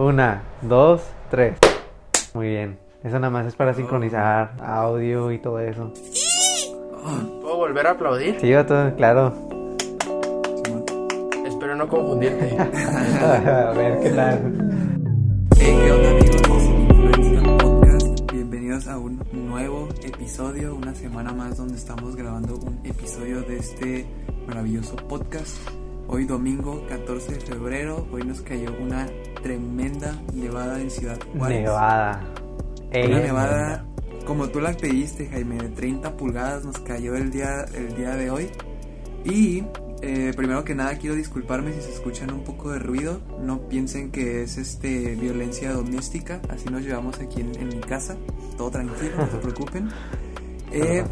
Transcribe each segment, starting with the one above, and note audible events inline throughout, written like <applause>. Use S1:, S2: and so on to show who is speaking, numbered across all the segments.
S1: Una, dos, tres. Muy bien. Eso nada más es para sincronizar audio y todo eso.
S2: ¿Puedo volver a aplaudir?
S1: Sí, vato, claro.
S2: Espero no confundirte. <laughs>
S1: a ver, ¿qué tal?
S3: Hey, ¿qué onda amigos? Podcast. Bienvenidos a un nuevo episodio, una semana más donde estamos grabando un episodio de este maravilloso podcast. Hoy domingo 14 de febrero, hoy nos cayó una tremenda nevada en Ciudad Juárez.
S1: Nevada. Ey,
S3: Una nevada como tú la pediste, Jaime, de 30 pulgadas nos cayó el día, el día de hoy. Y eh, primero que nada quiero disculparme si se escuchan un poco de ruido. No piensen que es este violencia doméstica. Así nos llevamos aquí en, en mi casa. Todo tranquilo, no se <laughs> preocupen. Eh,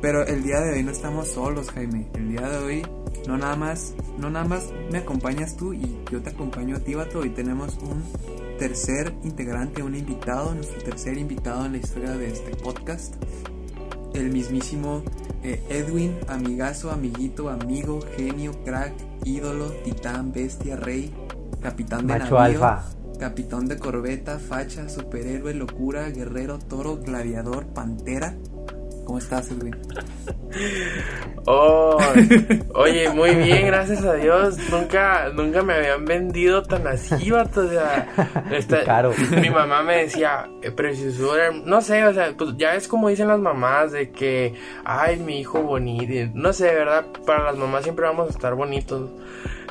S3: pero el día de hoy no estamos solos, Jaime. El día de hoy no nada más, no nada más me acompañas tú y yo te acompaño a ti, vato. Hoy tenemos un tercer integrante, un invitado, nuestro tercer invitado en la historia de este podcast. El mismísimo eh, Edwin, amigazo, amiguito, amigo, genio, crack, ídolo, titán, bestia, rey, capitán de
S1: Macho
S3: navío,
S1: alfa.
S3: capitán de corbeta, facha, superhéroe, locura, guerrero, toro, gladiador, pantera. ¿Cómo estás, Edwin?
S2: Oh, <laughs> oye, muy bien, gracias a Dios. Nunca, nunca me habían vendido tan así, vato. O sea, esta- <laughs>
S1: Caro.
S2: mi mamá me decía, eh, preciosura, no sé, o sea, pues ya es como dicen las mamás de que, ay, mi hijo bonito. No sé, ¿verdad? Para las mamás siempre vamos a estar bonitos.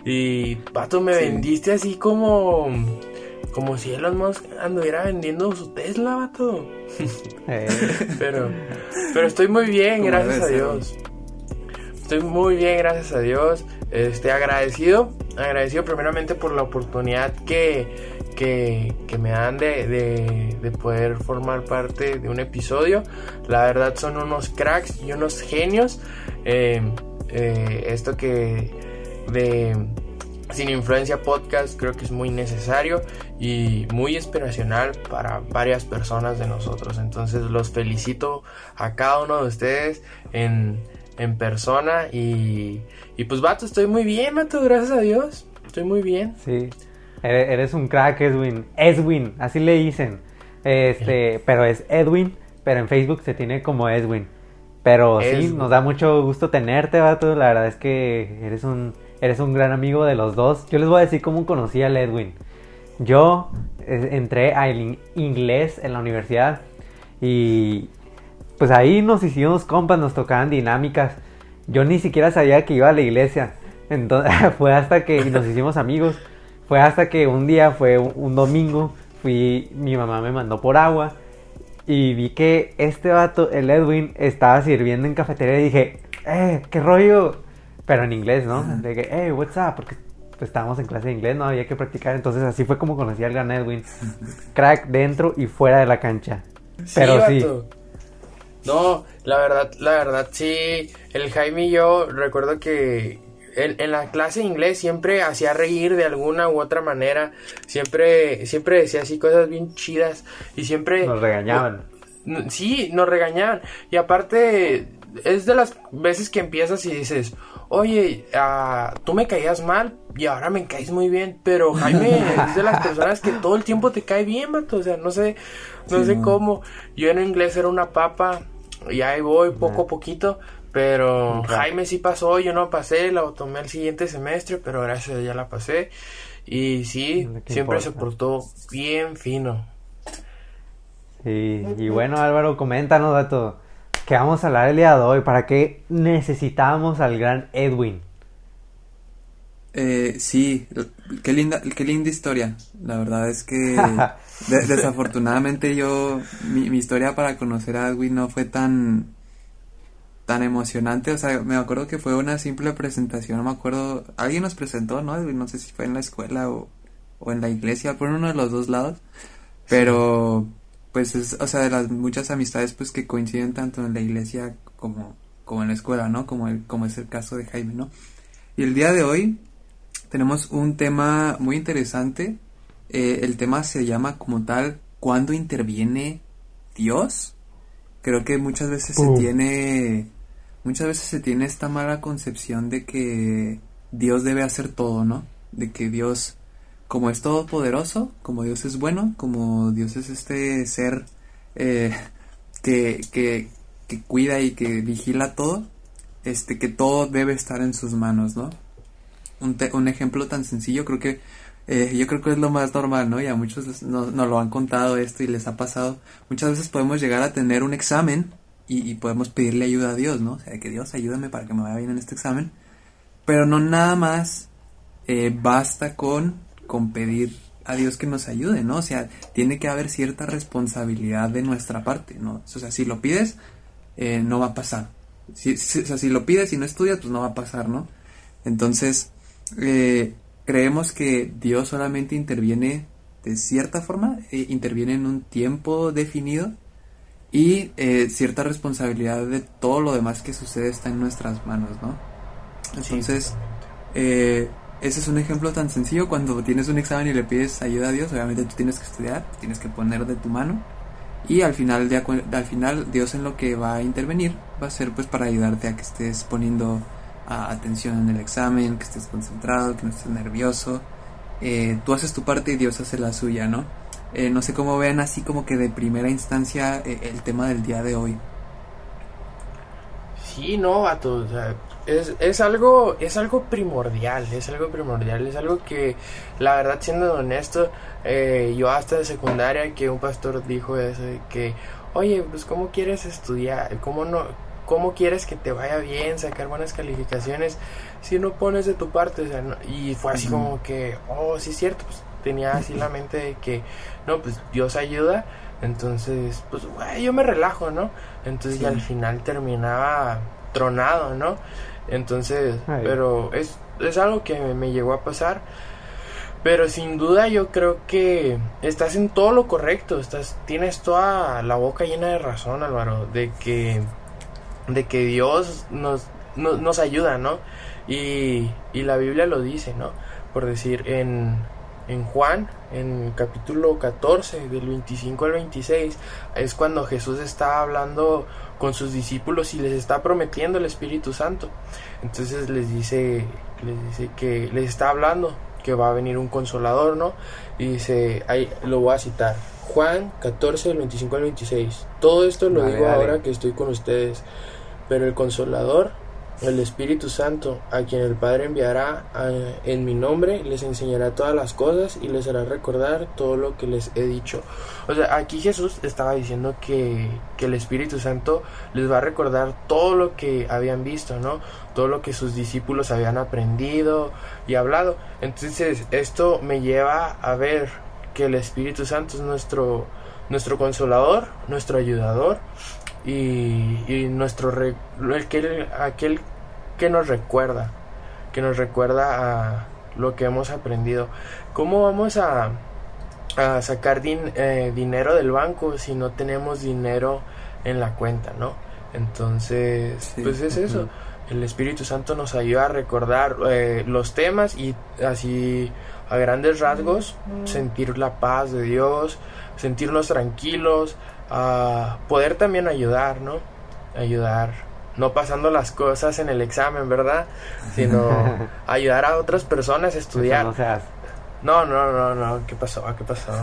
S2: Y, vato, me
S3: Sí.
S2: vendiste así como, como si Elon Musk anduviera vendiendo su Tesla, vato. <laughs>
S1: Eh,
S2: Pero, pero estoy muy bien, gracias a. Dios. Estoy muy bien, gracias a Dios. Este, agradecido, agradecido primeramente por la oportunidad que, que, que me dan de, de, de poder formar parte de un episodio. La verdad son unos cracks y unos genios. Eh, eh, esto que de Sin Influencia Podcast creo que es muy necesario y muy inspiracional para varias personas de nosotros. Entonces los felicito a cada uno de ustedes en, en persona y, y pues vato, estoy muy bien, vato, gracias a Dios. Estoy muy bien.
S1: sí. Eres, un crack, Edwin. Edwin, así le dicen. Este, pero es Edwin, pero en Facebook se tiene como Edwin. Pero sí, nos da mucho gusto tenerte, vato. La verdad es que eres un, eres un gran amigo de los dos. Yo les voy a decir cómo conocí al Edwin. Yo eh, entré in- inglés en la universidad y pues ahí nos hicimos compas, nos tocaban dinámicas. Yo ni siquiera sabía que iba a la iglesia. Entonces <laughs> fue hasta que nos hicimos amigos. Fue hasta que un día, fue un, un domingo, fui, mi mamá me mandó por agua y vi que este vato, el Edwin, estaba sirviendo en cafetería y dije, eh, qué rollo. Pero en inglés, ¿no? De que, hey, what's up? Porque estábamos en clase de inglés, no había que practicar. Entonces así fue como conocí al gran Edwin. <laughs> Crack dentro y fuera de la cancha. Pero sí.
S2: No, la verdad, la verdad, sí. El Jaime y yo recuerdo que en, en la clase de inglés siempre hacía reír de alguna u otra manera. Siempre, siempre decía así cosas bien chidas. Y siempre.
S1: Nos regañaban.
S2: Sí, nos regañaban. Y aparte, es de las veces que empiezas y dices, oye, ah, tú me caías mal y ahora me caes muy bien. Pero Jaime <laughs> es de las personas que todo el tiempo te cae bien, vato. O sea, no sé, no
S3: Sí,
S2: sé cómo. Yo en inglés era una papa y ahí voy poco a poquito. Pero. Jaime sí pasó, yo no pasé, la tomé el siguiente semestre, pero gracias a Dios ya la pasé. Y sí, siempre se
S1: importa.
S2: portó bien fino.
S1: Sí, y bueno Álvaro, coméntanos dato. ¿Qué vamos a hablar el día de hoy? ¿Para qué necesitamos al gran Edwin?
S3: Eh, sí, qué linda, qué linda historia. La verdad es que <laughs> de- desafortunadamente yo, mi, mi historia para conocer a Edwin no fue tan, tan emocionante. O sea, me acuerdo que fue una simple presentación. No me acuerdo, alguien nos presentó, ¿no? Edwin, no sé si fue en la escuela o, o en la iglesia, por uno de los dos lados. Pero, pues, es, o sea, de las muchas amistades, pues, que coinciden tanto en la iglesia como, como en la escuela, ¿no? Como el, como es el caso de Jaime, ¿no? Y el día de hoy tenemos un tema muy interesante. Eh, el tema se llama como tal, ¿cuándo interviene Dios? Creo que muchas veces se tiene, muchas veces se tiene esta mala concepción de que Dios debe hacer todo, ¿no? De que Dios como es todopoderoso, como Dios es bueno, como Dios es este ser eh, <laughs> que, que, que cuida y que vigila todo, este, que todo debe estar en sus manos, ¿no? Un, un ejemplo tan sencillo, creo que eh, yo creo que es lo más normal, ¿no? Y a muchos nos, lo han contado esto y les ha pasado. Muchas veces podemos llegar a tener un examen y, podemos pedirle ayuda a Dios, ¿no? O sea, que Dios ayúdame para que me vaya bien en este examen. Pero no nada más eh, basta con, con pedir a Dios que nos ayude, ¿no? O sea, tiene que haber cierta responsabilidad de nuestra parte, ¿no? O sea, si lo pides, eh, no va a pasar. Si, o sea, si lo pides y no estudias, pues no va a pasar, ¿no? Entonces, eh, creemos que Dios solamente interviene de cierta forma, eh, interviene en un tiempo definido y eh, cierta responsabilidad de todo lo demás que sucede está en nuestras manos, ¿no? Entonces, ese es un ejemplo tan sencillo cuando tienes un examen y le pides ayuda a Dios, obviamente tú tienes que estudiar, tienes que poner de tu mano y al final, al final Dios en lo que va a intervenir va a ser pues para ayudarte a que estés poniendo atención en el examen, que estés concentrado, que no estés nervioso. Eh, tú haces tu parte y Dios hace la suya, ¿no? Eh, no sé cómo vean así como que de primera instancia eh, el tema del día de hoy.
S2: Sí, no, vato, o es, es, algo es algo primordial, es algo primordial, es algo que la verdad siendo honesto, yo hasta de secundaria que un pastor dijo eso, que, oye, pues cómo quieres estudiar, cómo no, ¿Cómo quieres que te vaya bien, sacar buenas calificaciones si no pones de tu parte? y fue así como que, oh, sí es cierto, pues tenía así la mente de que, no, pues Dios ayuda, entonces, pues, yo me relajo, ¿no? Entonces, y al final terminaba tronado, ¿no? Entonces, pero es, es algo que me, llegó a pasar. Pero sin duda yo creo que estás en todo lo correcto, estás tienes toda la boca llena de razón, Álvaro, de que de que Dios nos, nos, ayuda, ¿no? Y, y, la Biblia lo dice, ¿no? Por decir, en, en Juan, en capítulo 14, del 25 al 26, es cuando Jesús está hablando con sus discípulos y les está prometiendo el Espíritu Santo. Entonces les dice, les dice que les está hablando que va a venir un consolador, ¿no? Y dice, ahí lo voy a citar. Juan 14, del 25 al 26. Todo esto lo digo ahora que estoy con ustedes pero el consolador, el Espíritu Santo, a quien el Padre enviará en mi nombre, les enseñará todas las cosas y les hará recordar todo lo que les he dicho. O sea, aquí Jesús estaba diciendo que, que el Espíritu Santo les va a recordar todo lo que habían visto, ¿no? Todo lo que sus discípulos habían aprendido y hablado. Entonces, esto me lleva a ver que el Espíritu Santo es nuestro, nuestro consolador, nuestro ayudador y, y nuestro aquel, aquel que nos recuerda, que nos recuerda a lo que hemos aprendido. ¿Cómo vamos a, a sacar eh, dinero del banco si no tenemos dinero en la cuenta, no? Entonces, pues es eso. El Espíritu Santo nos ayuda a recordar eh, los temas y así a grandes rasgos sentir la paz de Dios, sentirnos tranquilos, a poder también ayudar, ¿no? Ayudar, no pasando las cosas en el examen, ¿verdad? Sino <laughs> ayudar a otras personas a estudiar. No, no, no, no, ¿qué pasó? ¿Qué pasó? <laughs>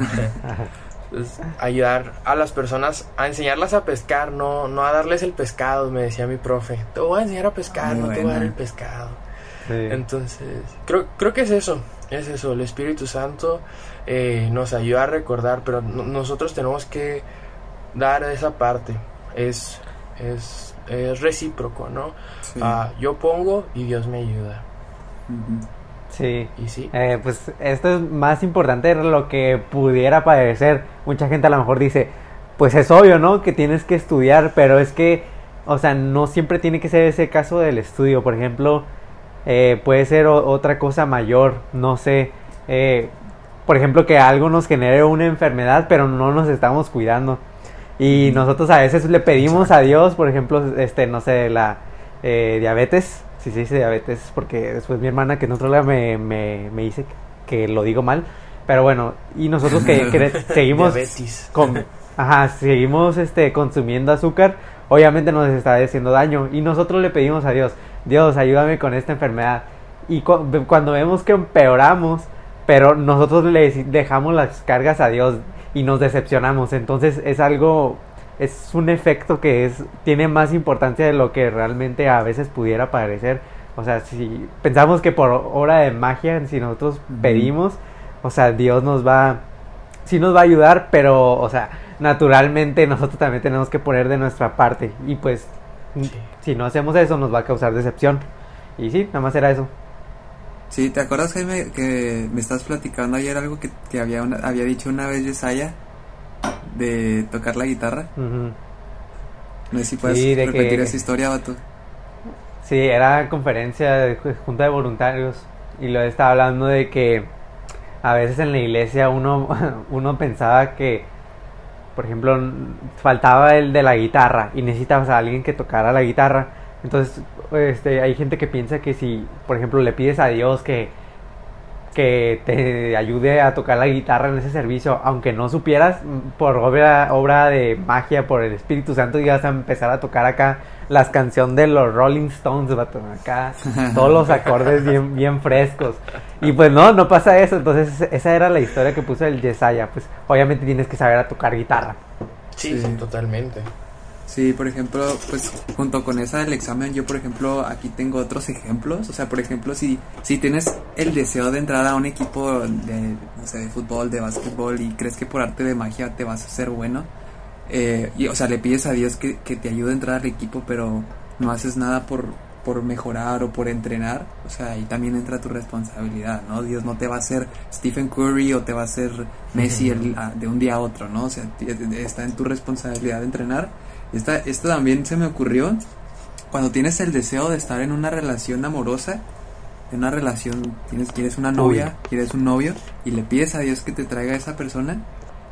S2: Pues, ayudar a las personas a enseñarlas a pescar, no, no a darles el pescado, me decía mi profe. Te voy a enseñar a pescar, no te voy a dar el pescado. Entonces, creo, creo que es eso, es eso, el Espíritu Santo eh, nos ayuda a recordar, pero nosotros tenemos que dar esa parte. Es, es, recíproco, ¿no? Ah, yo pongo y Dios me ayuda.
S1: Sí. ¿Y sí? Eh, pues esto es más importante de lo que pudiera parecer. Mucha gente a lo mejor dice, pues es obvio, ¿no? Que tienes que estudiar, pero es que, o sea, no siempre tiene que ser ese caso del estudio. Por ejemplo, eh, puede ser otra cosa mayor, no sé. Eh, por ejemplo, que algo nos genere una enfermedad, pero no nos estamos cuidando. Y nosotros a veces le pedimos a Dios, por ejemplo, este, no sé, la eh, diabetes, si se dice diabetes, porque después mi hermana que otro lado me, me, me dice que lo digo mal, pero bueno, y nosotros que, <laughs> seguimos con, ajá, seguimos este consumiendo azúcar, obviamente nos está haciendo daño. Y nosotros le pedimos a Dios, Dios, ayúdame con esta enfermedad. Y cuando vemos que empeoramos, pero nosotros le dejamos las cargas a Dios y nos decepcionamos. Entonces es algo, es un efecto que es, tiene más importancia de lo que realmente a veces pudiera parecer. O sea, si pensamos que por hora de magia, si nosotros pedimos, o sea, Dios nos va, sí nos va a ayudar, pero, o sea, naturalmente nosotros también tenemos que poner de nuestra parte. Y pues, si no hacemos eso, nos va a causar decepción. Y sí, nada más era eso.
S3: Sí, ¿te acuerdas, Jaime, que me estás platicando ayer algo que, que había, había dicho una vez Yesaya de tocar la guitarra? No sé si puedes repetir esa historia, vato.
S1: Sí, era conferencia de junta de voluntarios y lo estaba hablando de que a veces en la iglesia uno, <laughs> uno pensaba que, por ejemplo, faltaba el de la guitarra y necesitabas a alguien que tocara la guitarra. Entonces, este, hay gente que piensa que si, por ejemplo, le pides a Dios que, que te ayude a tocar la guitarra en ese servicio, aunque no supieras, por obra, obra de magia, por el Espíritu Santo, ibas a empezar a tocar acá las canciones de los Rolling Stones, acá <laughs> todos los acordes bien, bien frescos. Y pues no, no pasa eso. Entonces, esa era la historia que puso el Yesaya. Pues obviamente tienes que saber a tocar guitarra.
S2: sí. totalmente.
S3: Sí, por ejemplo, pues junto con esa del examen, yo por ejemplo aquí tengo otros ejemplos. O sea, por ejemplo, si, si tienes el deseo de entrar a un equipo de, no sé, de fútbol, de básquetbol y crees que por arte de magia te vas a hacer bueno, eh, y, o sea, le pides a Dios que, que te ayude a entrar al equipo, pero no haces nada por, por mejorar o por entrenar, o sea, ahí también entra tu responsabilidad, ¿no? Dios no te va a hacer Stephen Curry o te va a hacer Messi de un día a otro, ¿no? O sea, está en tu responsabilidad de entrenar esta, esto también se me ocurrió cuando tienes el deseo de estar en una relación amorosa, en una relación, tienes, quieres una novia, quieres un novio y le pides a Dios que te traiga a esa persona,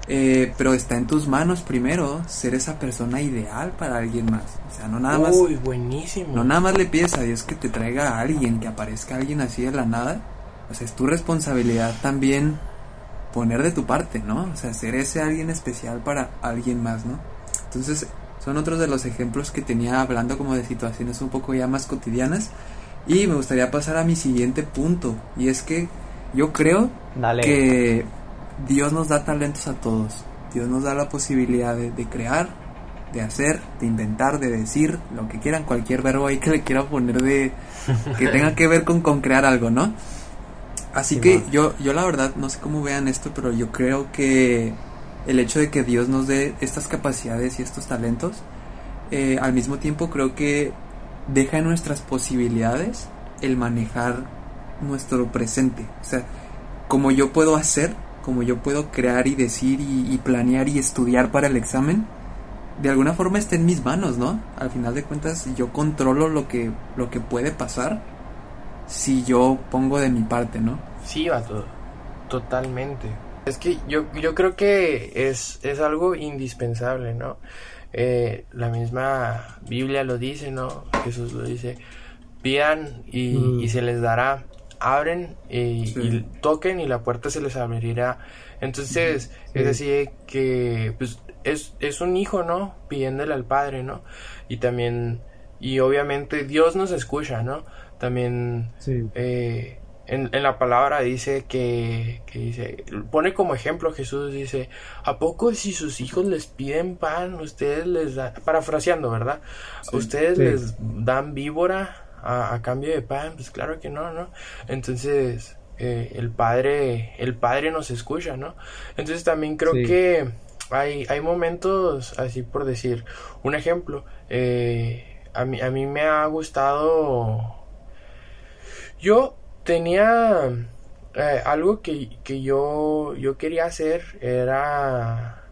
S3: eh, pero está en tus manos primero ser esa persona ideal para alguien más. O sea, no nada más.
S2: Uy, buenísimo.
S3: No nada más le pides a Dios que te traiga a alguien, que aparezca alguien así de la nada. O sea, es tu responsabilidad también poner de tu parte, ¿no? O sea, ser ese alguien especial para alguien más, ¿no? Entonces, son otros de los ejemplos que tenía hablando como de situaciones un poco ya más cotidianas. Y me gustaría pasar a mi siguiente punto. Y es que yo creo que Dios nos da talentos a todos. Dios nos da la posibilidad de, crear, de hacer, de inventar, de decir, lo que quieran, cualquier verbo ahí que le quiera poner de que <laughs> tenga que ver con, con crear algo, ¿no? Así que yo, yo la verdad no sé cómo vean esto, pero yo creo que el hecho de que Dios nos dé estas capacidades y estos talentos, eh, al mismo tiempo creo que deja en nuestras posibilidades el manejar nuestro presente. O sea, como yo puedo hacer, como yo puedo crear y decir y, planear y estudiar para el examen, de alguna forma está en mis manos, ¿no? Al final de cuentas yo controlo lo que, lo que puede pasar si yo pongo de mi parte, ¿no?
S2: Sí, va todo. Totalmente. Es que yo, yo creo que es, es algo indispensable, ¿no? Eh, la misma Biblia lo dice, ¿no? Jesús lo dice, pidan y, mm. se les dará, abren y, toquen y la puerta se les abrirá. Entonces, es así que, pues, es, es un hijo, ¿no? Pidiéndole al Padre, ¿no? Y también, y obviamente Dios nos escucha, ¿no? También, eh, en, la palabra dice que, dice, pone como ejemplo Jesús, dice, ¿a poco si sus hijos les piden pan, ustedes les dan, parafraseando, ¿verdad? ¿Ustedes les dan víbora a, cambio de pan? Pues claro que no, ¿no? Entonces, eh, el Padre, el Padre nos escucha, ¿no? Entonces también creo que hay, hay momentos, así por decir, un ejemplo, eh, a, mí, a mí me ha gustado, yo tenía eh, algo que, yo, yo quería hacer, era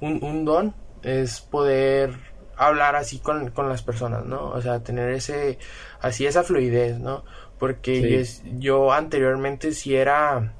S2: un, don, es poder hablar así con, las personas, ¿no? O sea, tener ese, así esa fluidez, ¿no? Porque yo, anteriormente sí era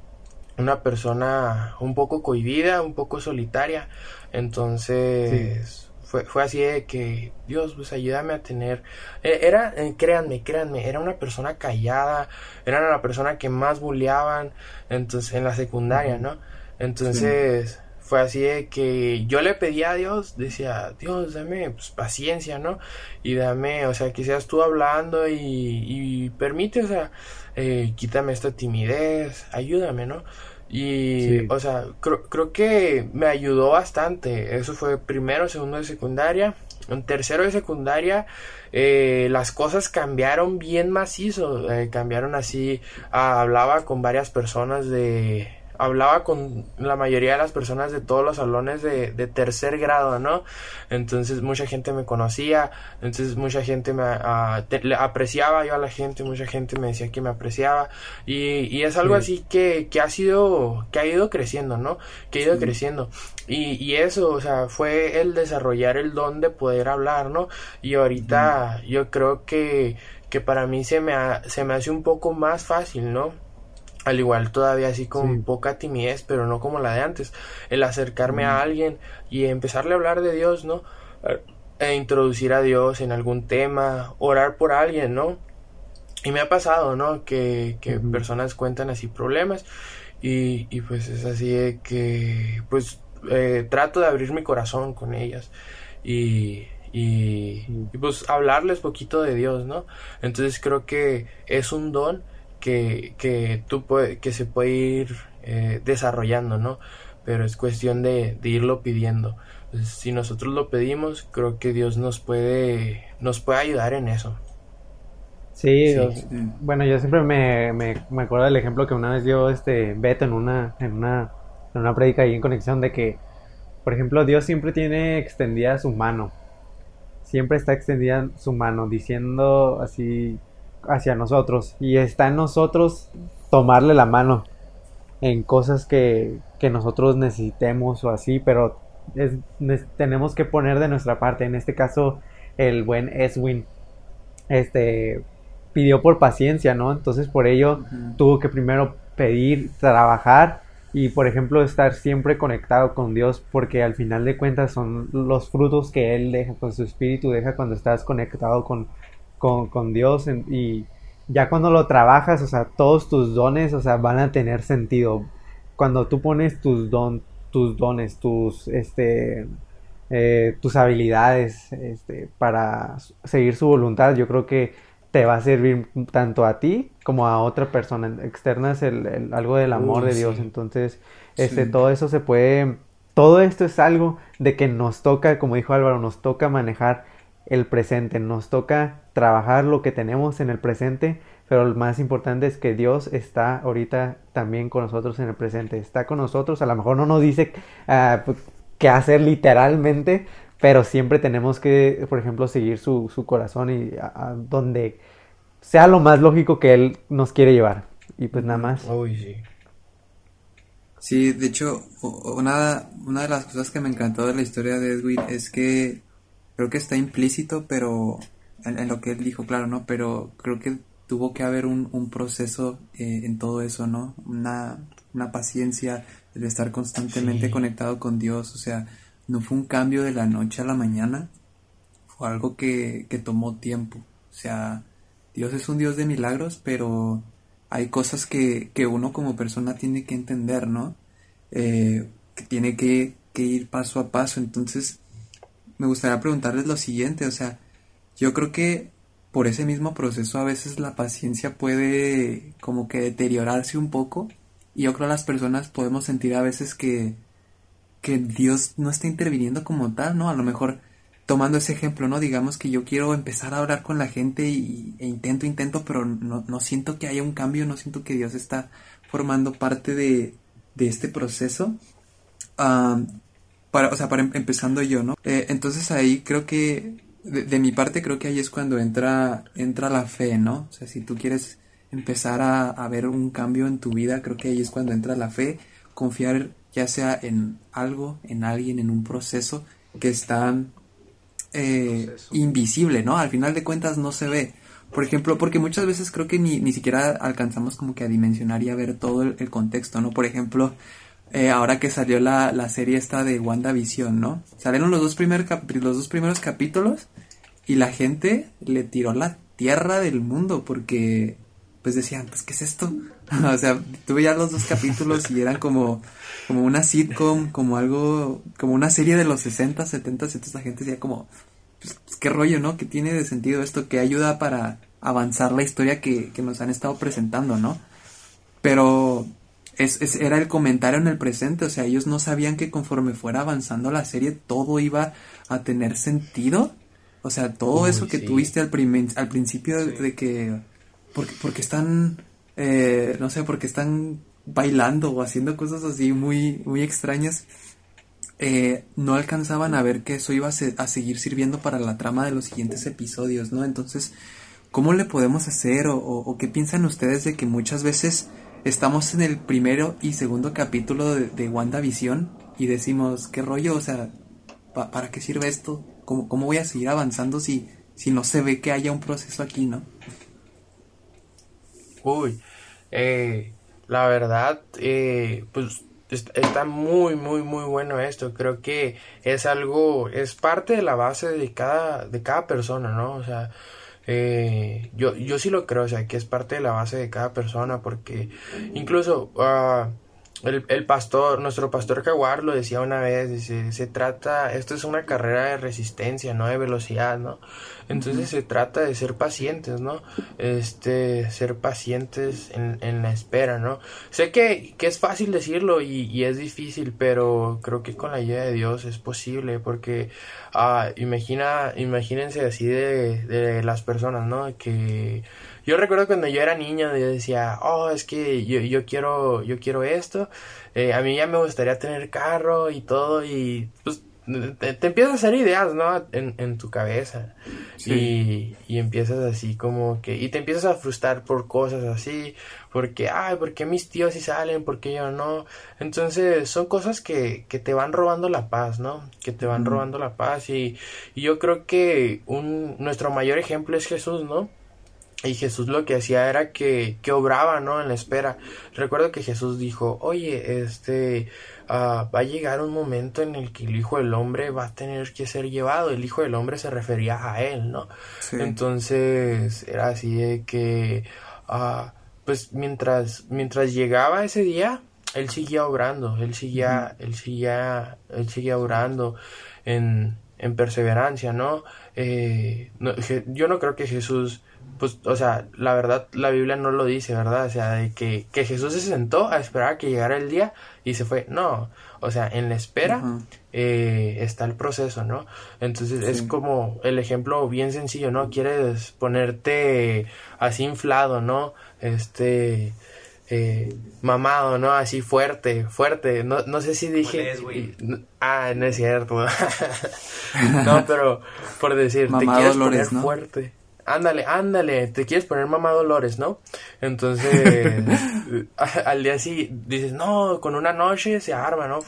S2: una persona un poco cohibida, un poco solitaria, entonces fue, fue así de que, Dios, pues ayúdame a tener... E, era, eh, créanme, créanme, era una persona callada, era la persona que más bulleaban entonces, en la secundaria, ¿no? Entonces... Fue así de que yo le pedía a Dios, decía, Dios, dame pues, paciencia, ¿no? Y dame, o sea, que seas tú hablando y, y permite, o sea, eh, quítame esta timidez, ayúdame, ¿no? Y, o sea, creo, creo que me ayudó bastante. Eso fue primero, segundo de secundaria. En tercero de secundaria, eh, las cosas cambiaron bien macizo. Eh, cambiaron así. Ah, hablaba con varias personas de hablaba con la mayoría de las personas de todos los salones de, de tercer grado, ¿no? Entonces mucha gente me conocía, entonces mucha gente me ah, apreciaba yo a la gente, mucha gente me decía que me apreciaba y, y es algo así que, que ha sido, que ha ido creciendo, ¿no? Que ha ido creciendo y, y eso, o sea, fue el desarrollar el don de poder hablar, ¿no? Y ahorita yo creo que, que para mí se me, se me hace un poco más fácil, ¿no? Al igual todavía así con poca timidez, pero no como la de antes, el acercarme a alguien y empezarle a hablar de Dios, ¿no? E introducir a Dios en algún tema, orar por alguien, ¿no? Y me ha pasado, ¿no? Que, que personas cuentan así problemas y, y pues es así que, pues, eh, trato de abrir mi corazón con ellas y, y, y, pues hablarles poquito de Dios, ¿no? Entonces creo que es un don que, que, tú puede, que se puede ir eh, desarrollando, ¿no? Pero es cuestión de, de irlo pidiendo. si nosotros lo pedimos, creo que Dios nos puede, nos puede ayudar en eso.
S1: Sí, bueno, yo siempre me, me, me, acuerdo del ejemplo que una vez dio este Beto en una, en una, en una predica ahí en conexión de que, por ejemplo, Dios siempre tiene extendida su mano. Siempre está extendida su mano, diciendo así, hacia nosotros y está en nosotros tomarle la mano en cosas que, que nosotros necesitemos o así, pero es, tenemos que poner de nuestra parte. En este caso, el buen Eswin este, pidió por paciencia, ¿no? Entonces por ello tuvo que primero pedir, trabajar y por ejemplo estar siempre conectado con Dios porque al final de cuentas son los frutos que Él deja, con su espíritu deja cuando estás conectado con, con, Dios y ya cuando lo trabajas, o sea, todos tus dones, o sea, van a tener sentido. Cuando tú pones tus don, tus dones, tus, este, eh, tus habilidades, este, para seguir su voluntad, yo creo que te va a servir tanto a ti como a otra persona. Externas el, algo del amor de Dios. Entonces, este, todo eso se puede, todo esto es algo de que nos toca, como dijo Álvaro, nos toca manejar el presente, nos toca trabajar lo que tenemos en el presente, pero lo más importante es que Dios está ahorita también con nosotros en el presente, está con nosotros, a lo mejor no nos dice uh, qué hacer literalmente, pero siempre tenemos que, por ejemplo, seguir su, su corazón y a, donde sea lo más lógico que Él nos quiere llevar. Y pues nada más.
S2: sí.
S3: Sí, de hecho, una, una de las cosas que me encantó de la historia de Edwin es que creo que está implícito, pero en, lo que él dijo, claro, ¿no? Pero creo que tuvo que haber un, un proceso eh, en todo eso, ¿no? Una, una paciencia, el estar constantemente conectado con Dios, o sea, no fue un cambio de la noche a la mañana, fue algo que, que tomó tiempo, o sea, Dios es un Dios de milagros, pero hay cosas que, que uno como persona tiene que entender, ¿no? Eh, que tiene que, que ir paso a paso, entonces me gustaría preguntarles lo siguiente, o sea, yo creo que por ese mismo proceso a veces la paciencia puede como que deteriorarse un poco y yo creo que las personas podemos sentir a veces que, que Dios no está interviniendo como tal, ¿no? A lo mejor tomando ese ejemplo, ¿no? Digamos que yo quiero empezar a hablar con la gente y, e intento, intento, pero no, no siento que haya un cambio, no siento que Dios está formando parte de, de este proceso. Ah, para, o sea, para em, empezando yo, ¿no? Eh, entonces ahí creo que, de, mi parte creo que ahí es cuando entra, entra la fe, ¿no? O sea, si tú quieres empezar a, a ver un cambio en tu vida, creo que ahí es cuando entra la fe, confiar ya sea en algo, en alguien, en un proceso que está eh, invisible, ¿no? Al final de cuentas no se ve. Por ejemplo, porque muchas veces creo que ni, ni siquiera alcanzamos como que a dimensionar y a ver todo el, el contexto, ¿no? Por ejemplo, eh, ahora que salió la, la, serie esta de WandaVision, ¿no? Salieron los dos, primer los dos primeros capítulos y la gente le tiró la tierra del mundo porque pues decían, pues ¿qué es esto? <laughs> o sea, tuve ya los dos capítulos y eran como, como una sitcom, como algo, como una serie de los 60, 70, entonces la gente decía como, pues, pues, qué rollo, ¿no? ¿Qué tiene de sentido esto? ¿Qué ayuda para avanzar la historia que, que nos han estado presentando, ¿no? Pero es, era el comentario en el presente, o sea, ellos no sabían que conforme fuera avanzando la serie todo iba a tener sentido. O sea, todo eso que tuviste al, al principio de, que... Porque, porque están, eh, no sé, porque están bailando o haciendo cosas así muy, muy extrañas. Eh, no alcanzaban a ver que eso iba a, a, seguir sirviendo para la trama de los siguientes episodios, ¿no? Entonces, ¿cómo le podemos hacer o, o qué piensan ustedes de que muchas veces estamos en el primero y segundo capítulo de, de WandaVision y decimos, ¿qué rollo? O sea, ¿para qué sirve esto? ¿Cómo, ¿Cómo, voy a seguir avanzando si, si no se ve que haya un proceso aquí, no?
S2: Uy, eh, la verdad, eh, pues está muy, muy, muy bueno esto. Creo que es algo, es parte de la base de cada, de cada persona, ¿no? O sea, eh, yo, yo sí lo creo, o sea, que es parte de la base de cada persona, porque incluso uh, el, el, pastor, nuestro pastor Jaguar lo decía una vez, dice, se trata, esto es una carrera de resistencia, no de velocidad, ¿no? Entonces se trata de ser pacientes, ¿no? Este, ser pacientes en, en la espera, ¿no? Sé que, que es fácil decirlo y, y, es difícil, pero creo que con la ayuda de Dios es posible, porque ah, imagina, imagínense así de, de las personas, ¿no? Que yo recuerdo cuando yo era niño, yo decía, oh, es que yo, yo quiero, yo quiero esto, eh, a mí ya me gustaría tener carro y todo, y pues te, te empiezas a hacer ideas, ¿no? En, en tu cabeza. Y, y empiezas así como que, y te empiezas a frustrar por cosas así, porque, ay, ¿por qué mis tíos sí salen? ¿Por qué yo no? Entonces son cosas que, que te van robando la paz, ¿no? Que te van robando la paz y, y yo creo que un, nuestro mayor ejemplo es Jesús, ¿no? Y Jesús lo que hacía era que, que obraba, ¿no? En la espera. Recuerdo que Jesús dijo, oye, este, uh, va a llegar un momento en el que el Hijo del Hombre va a tener que ser llevado. El Hijo del Hombre se refería a él, ¿no? Entonces, era así de que, uh, pues mientras, mientras llegaba ese día, él seguía obrando, él seguía, él seguía, él seguía obrando en, en perseverancia, ¿no? Eh, no yo no creo que Jesús pues, o sea, la verdad, la Biblia no lo dice, ¿verdad? O sea, de que, que Jesús se sentó a esperar a que llegara el día y se fue. No, o sea, en la espera eh, está el proceso, ¿no? Entonces es como el ejemplo bien sencillo, ¿no? Quieres ponerte así inflado, ¿no? Este... Eh, mamado, ¿no? Así fuerte, fuerte. No, no sé si dije. ah, no es cierto. <laughs> no, pero por decir, te quieres poner fuerte. Ándale, ándale, te quieres poner mamá Dolores, ¿no? Entonces, <laughs> al día sí dices, no, con una noche se arma, ¿no?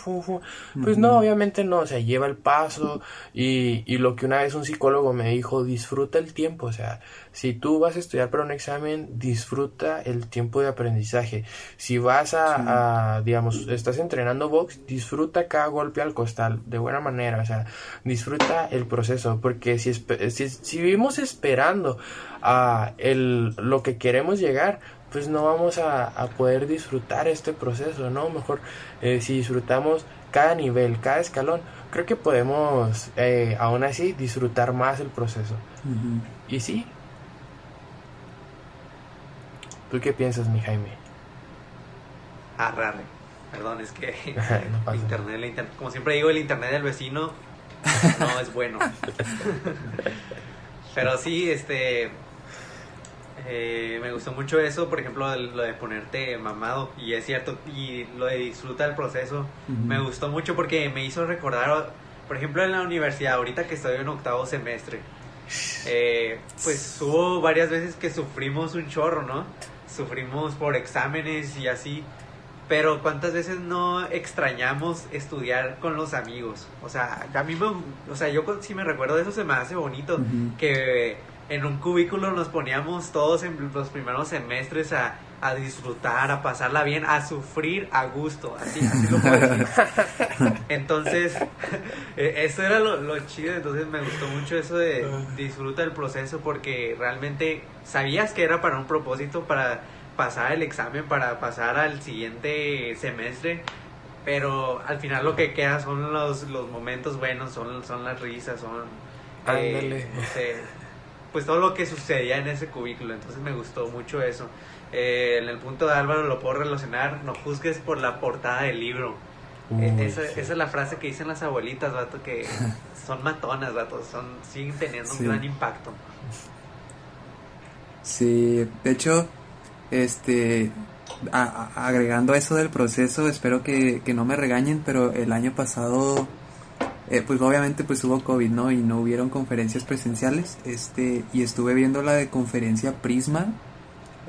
S2: Pues no, obviamente no, o sea, lleva el paso y, y lo que una vez un psicólogo me dijo, disfruta el tiempo, o sea, si tú vas a estudiar para un examen, disfruta el tiempo de aprendizaje. Si vas a, digamos, estás entrenando box, disfruta cada golpe al costal de buena manera, o sea, disfruta el proceso, porque si, si, si vivimos esperando a el, lo que queremos llegar, pues no vamos a, a poder disfrutar este proceso, ¿no? Mejor eh, si disfrutamos cada nivel, cada escalón, creo que podemos eh, aún así disfrutar más el proceso. Y sí, ¿Tú qué piensas, mi Jaime?
S1: Arrarre. Perdón, es que <laughs> internet, como siempre digo, el internet del vecino no es bueno. <laughs> Pero sí, este, eh, me gustó mucho eso, por ejemplo, lo de ponerte mamado, y es cierto, y lo de disfrutar el proceso, me gustó mucho porque me hizo recordar, por ejemplo, en la universidad, ahorita que estoy en octavo semestre, eh, pues hubo varias veces que sufrimos un chorro, ¿no? sufrimos por exámenes y así. Pero cuántas veces no extrañamos estudiar con los amigos. O sea, a mí me, o sea, yo si me recuerdo de eso se me hace bonito que en un cubículo nos poníamos todos en los primeros semestres a, a disfrutar, a pasarla bien, a sufrir a gusto, así, así lo puedo decir. <laughs> Entonces, <laughs> e, eso era lo, lo, chido, entonces me gustó mucho eso de disfruta el proceso porque realmente sabías que era para un propósito, para pasar el examen, para pasar al siguiente semestre, pero al final lo que queda son los, los momentos buenos, son, son las risas, son... Eh, no sé, pues todo lo que sucedía en ese cubículo, entonces me gustó mucho eso.
S4: eh, en el punto de Álvaro lo puedo relacionar, no juzgues por la portada del libro.
S2: Uy,
S4: Eh, esa,
S2: sí.
S4: esa es la frase que dicen las abuelitas, vato, que <laughs> son matonas, vato, son, siguen teniendo
S3: Sí.
S4: un gran impacto.
S3: Sí, de hecho, este, a- a- agregando eso del proceso, espero que, que no me regañen, pero el año pasado, eh, pues obviamente pues hubo COVID, ¿no? Y no hubieron conferencias presenciales, este, y estuve viendo la de conferencia Prisma.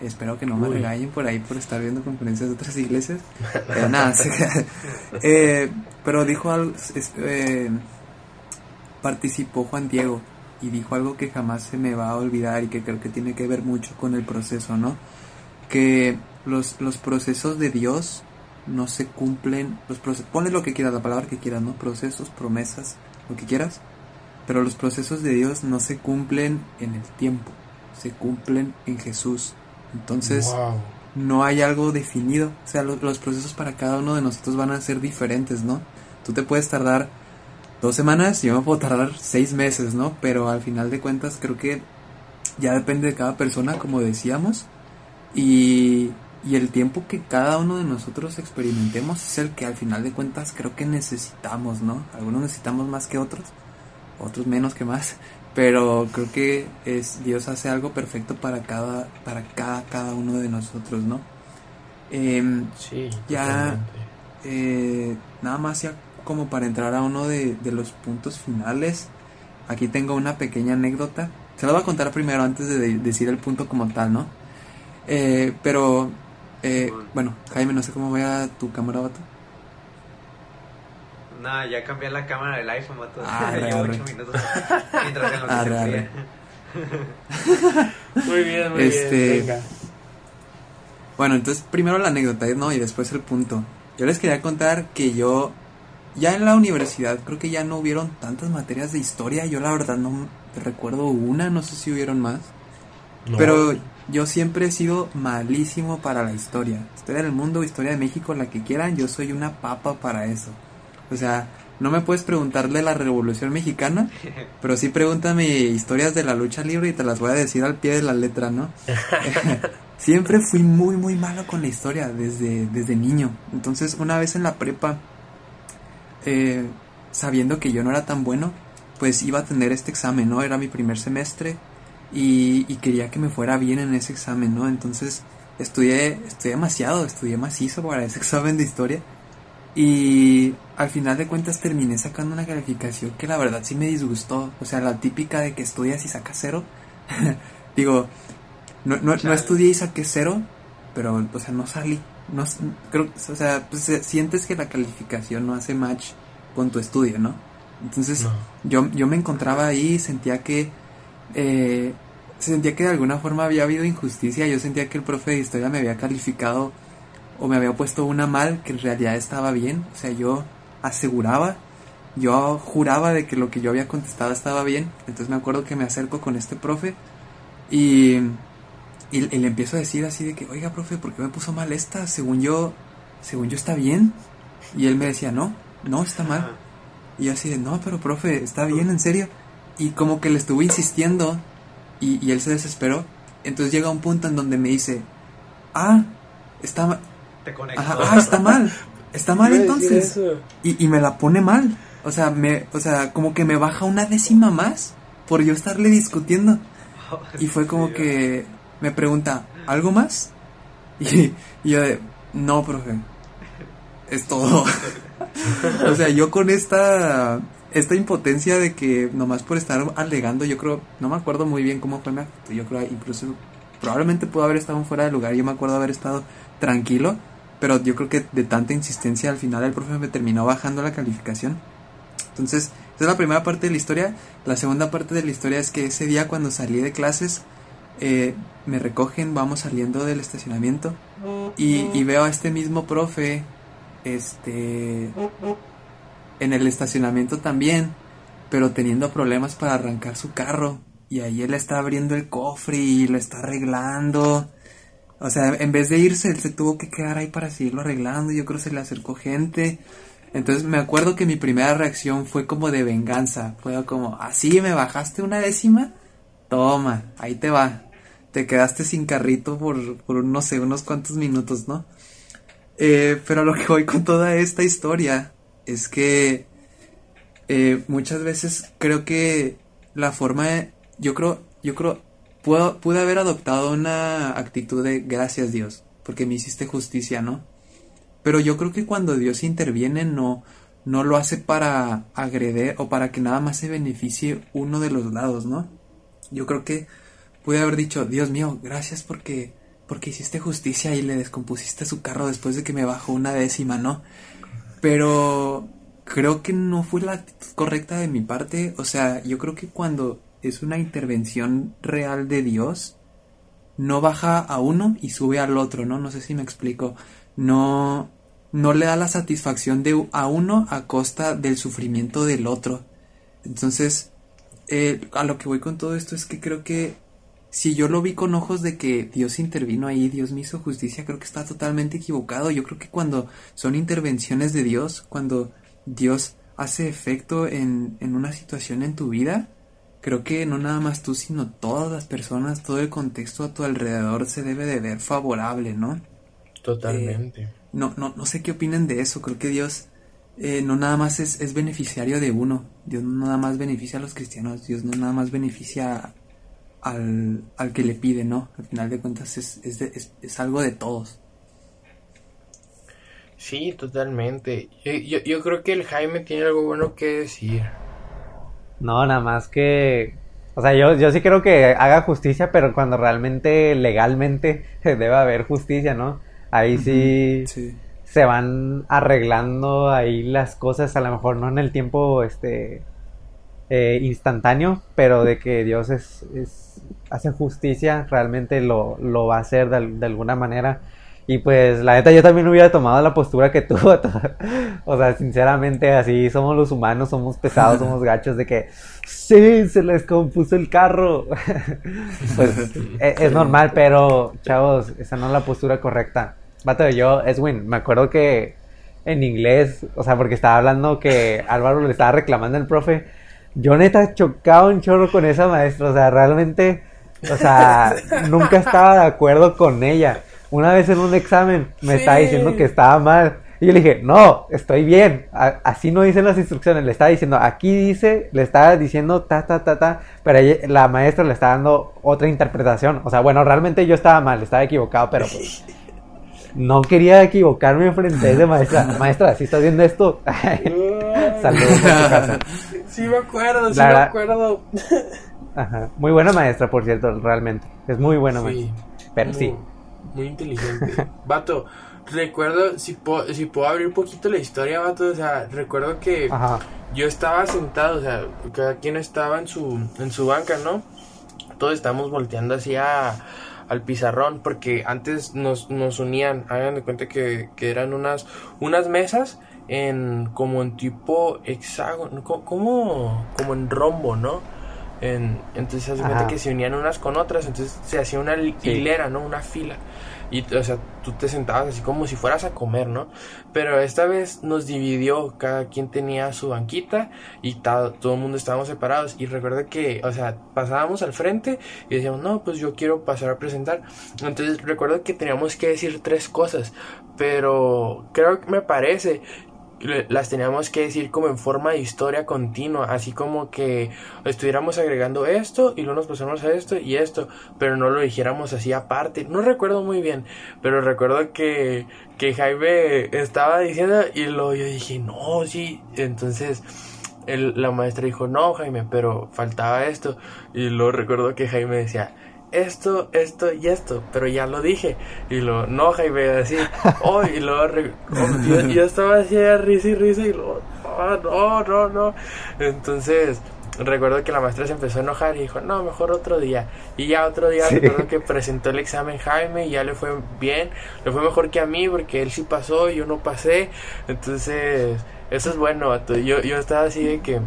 S3: Espero que no me regañen por ahí por estar viendo conferencias de otras iglesias. Eh, nada, <laughs> eh, pero dijo algo, eh, participó Juan Diego y dijo algo que jamás se me va a olvidar y que creo que tiene que ver mucho con el proceso, ¿no? Que los, los procesos de Dios no se cumplen, los procesos, ponle lo que quieras, la palabra que quieras, ¿no? Procesos, promesas, lo que quieras, pero los procesos de Dios no se cumplen en el tiempo, se cumplen en Jesús. Entonces,
S2: Wow.
S3: no hay algo definido. O sea, lo- los procesos para cada uno de nosotros van a ser diferentes, ¿no? Tú te puedes tardar dos semanas yo me puedo tardar seis meses, ¿no? Pero al final de cuentas creo que ya depende de cada persona, como decíamos. Y, y el tiempo que cada uno de nosotros experimentemos es el que al final de cuentas creo que necesitamos, ¿no? Algunos necesitamos más que otros, otros menos que más. Pero creo que es Dios hace algo perfecto para cada, para cada, cada uno de nosotros, ¿no? Em,
S2: Sí,
S3: Ya- eh, nada más ya como para entrar a uno de, de los puntos finales. Aquí tengo una pequeña anécdota. Se la voy a contar primero antes de, de- decir el punto como tal, ¿no? Eh, pero, eh, bueno, Jaime, no sé cómo vaya tu cámara, vato.
S4: Nada, ya cambié la cámara del iPhone, vato. <laughs> Llevo
S3: arre.
S4: ocho minutos mientras en lo que
S3: Arre,
S4: se
S3: arre.
S4: enfría. <laughs>
S2: Muy bien, muy
S3: Este-
S2: bien. Venga.
S3: Bueno, entonces primero la anécdota, ¿no? Y después el punto. Yo les quería contar que yo, ya en la universidad, creo que ya no hubieron tantas materias de historia. Yo la verdad no recuerdo una, no sé si hubieron más.
S2: No.
S3: Pero yo siempre he sido malísimo para la historia. Historia del mundo, historia de México, la que quieran, yo soy una papa para eso. O sea, no me puedes preguntarle la Revolución Mexicana, <laughs> pero sí pregúntame historias de la lucha libre y te las voy a decir al pie de la letra, ¿no? <laughs> <laughs> siempre fui muy, muy malo con la historia desde, desde niño. Entonces, una vez en la prepa, eh, sabiendo que yo no era tan bueno, pues iba a tener este examen, ¿no? Era mi primer semestre y, y quería que me fuera bien en ese examen, ¿no? Entonces estudié, estudié demasiado, estudié macizo para ese <laughs> examen de historia y al final de cuentas terminé sacando una calificación que la verdad sí me disgustó, o sea, la típica de que estudias y sacas cero. <laughs> Digo, no, no, no estudié y saqué cero, pero, o sea, no salí. No, creo, o sea, pues, eh, sientes que la calificación no hace match con tu estudio, ¿no? Entonces,
S2: No.
S3: yo, yo me encontraba ahí y sentía que eh, sentía que de alguna forma había habido injusticia. Yo sentía que el profe de historia me había calificado o me había puesto una mal que en realidad estaba bien. O sea, yo aseguraba, yo juraba de que lo que yo había contestado estaba bien. Entonces me acuerdo que me acerco con este profe y, y, y le empiezo a decir así de que, oiga, profe, ¿por qué me puso mal esta? Según yo, según yo está bien. Y él me decía, no, no está mal. Y yo así de, no, pero profe, está bien, en serio. Y como que le estuve insistiendo y, y él se desesperó. Entonces llega un punto en donde me dice, ah, está mal.
S4: Te conecto.
S3: Ajá, ah, está mal. Está mal entonces. Y, y me la pone mal. O sea, me, o sea, como que me baja una décima más por yo estarle discutiendo. <laughs> Y fue como que me pregunta, ¿algo más? Y, y yo de, no, profe, es todo. <laughs> o sea, yo con esta, esta impotencia de que nomás por estar alegando, yo creo, no me acuerdo muy bien cómo fue mi actitud, yo creo incluso, probablemente pudo haber estado fuera de lugar, yo me acuerdo haber estado tranquilo, pero yo creo que de tanta insistencia al final el profe me terminó bajando la calificación. Entonces, esa es la primera parte de la historia. La segunda parte de la historia es que ese día cuando salí de clases, eh, me recogen, vamos saliendo del estacionamiento y, y veo a este mismo profe, este, en el estacionamiento también, pero teniendo problemas para arrancar su carro. Y ahí él está abriendo el cofre y lo está arreglando. O sea, en vez de irse, él se tuvo que quedar ahí para seguirlo arreglando. Yo creo que se le acercó gente. Entonces me acuerdo que mi primera reacción fue como de venganza. Fue como, así me bajaste una décima. Toma, ahí te va. te quedaste sin carrito por, por no sé, unos cuantos minutos, ¿no? Eh, pero lo que voy con toda esta historia es que eh, muchas veces creo que la forma de, yo creo, yo creo, puedo, pude haber adoptado una actitud de gracias Dios, porque me hiciste justicia, ¿no? Pero yo creo que cuando Dios interviene no, no lo hace para agreder o para que nada más se beneficie uno de los lados, ¿no? Yo creo que pude haber dicho, Dios mío, gracias porque, porque hiciste justicia y le descompusiste su carro después de que me bajó una décima, ¿no? Pero creo que no fue la actitud correcta de mi parte. O sea, yo creo que cuando es una intervención real de Dios, no baja a uno y sube al otro, ¿no? No sé si me explico. No, no le da la satisfacción de a uno a costa del sufrimiento del otro. Entonces, eh, a lo que voy con todo esto es que creo que si yo lo vi con ojos de que Dios intervino ahí, Dios me hizo justicia, creo que está totalmente equivocado. Yo creo que cuando son intervenciones de Dios, cuando Dios hace efecto en, en una situación en tu vida, creo que no nada más tú, sino todas las personas, todo el contexto a tu alrededor se debe de ver favorable, ¿no?
S2: Totalmente.
S3: Eh, no, no, no sé qué opinen de eso. Creo que Dios eh, no nada más es, es, beneficiario de uno. Dios no nada más beneficia a los cristianos. Dios no nada más beneficia al, al que le pide, ¿no? Al final de cuentas es, es, es, es algo de todos.
S2: Sí, totalmente. Yo, yo, creo que el Jaime tiene algo bueno que decir.
S1: No, nada más que... O sea, yo, yo sí creo que haga justicia, pero cuando realmente legalmente <laughs> debe haber justicia, ¿no? Ahí sí, sí, se van arreglando ahí las cosas, a lo mejor no en el tiempo este eh, instantáneo, pero de que Dios es, es hace justicia, realmente lo, lo va a hacer de, de alguna manera. Y pues la neta yo también hubiera tomado la postura que <laughs> tuvo. o sea, sinceramente así somos los humanos, somos pesados, somos <laughs> gachos de que sí, se les compuso el carro. <laughs> pues es, es, normal, pero chavos, esa no es la postura correcta. Vato, yo, Edwin, me acuerdo que en inglés, o sea, porque estaba hablando que Álvaro le estaba reclamando al profe. Yo neta chocaba un chorro con esa maestra, o sea, realmente, o sea, <laughs> nunca estaba de acuerdo con ella una vez en un examen me sí. estaba diciendo que estaba mal. Y yo le dije, no, estoy bien. A así no dicen las instrucciones. Le estaba diciendo, aquí dice, le estaba diciendo ta, ta, ta, ta. Pero ella, la maestra le está dando otra interpretación. O sea, bueno, realmente yo estaba mal, estaba equivocado, pero pues, <laughs> no quería equivocarme frente a esa maestra. Maestra, si estás viendo esto, <laughs> saludos a tu casa. <laughs>
S2: Sí, me acuerdo, sí, me acuerdo.
S1: Ajá. Muy buena maestra, por cierto, realmente. Es muy buena sí, maestra. Pero
S2: muy...
S1: sí
S2: muy inteligente. Vato, recuerdo, si puedo, si puedo abrir un poquito la historia, Vato, o sea, recuerdo que
S1: Ajá.
S2: yo estaba sentado, o sea, cada quien estaba en su, en su banca, ¿no? Todos estamos volteando hacia al pizarrón porque antes nos, nos unían, hagan de cuenta que, que eran unas, unas mesas en como en tipo hexágono, como, como en rombo, ¿no? En, entonces se hace cuenta que se unían unas con otras, entonces se hacía una hilera, ¿no? Una fila. Y, o sea, tú te sentabas así como si fueras a comer, ¿no? Pero esta vez nos dividió, cada quien tenía su banquita y todo, todo el mundo estábamos separados. Y recuerda que, o sea, pasábamos al frente y decíamos, no, pues yo quiero pasar a presentar. Entonces recuerdo que teníamos que decir tres cosas, pero creo que me parece las teníamos que decir como en forma de historia continua, así como que estuviéramos agregando esto y luego nos pasamos a esto y esto, pero no lo dijéramos así aparte. No recuerdo muy bien, pero recuerdo que, que Jaime estaba diciendo y luego yo dije, no, sí, entonces... El, la maestra dijo, no, Jaime, pero faltaba esto. Y luego recuerdo que Jaime decía, esto, esto y esto, pero ya lo dije. Y lo, no, Jaime, así, oh, y luego, oh, yo, yo, estaba así, risa y risa, y luego, oh, no, no, no. Entonces, recuerdo que la maestra se empezó a enojar y dijo, no, mejor otro día. Y ya otro día sí. recuerdo que presentó el examen Jaime y ya le fue bien, le fue mejor que a mí porque él sí pasó y yo no pasé. Entonces, eso es bueno, yo, yo estaba así de que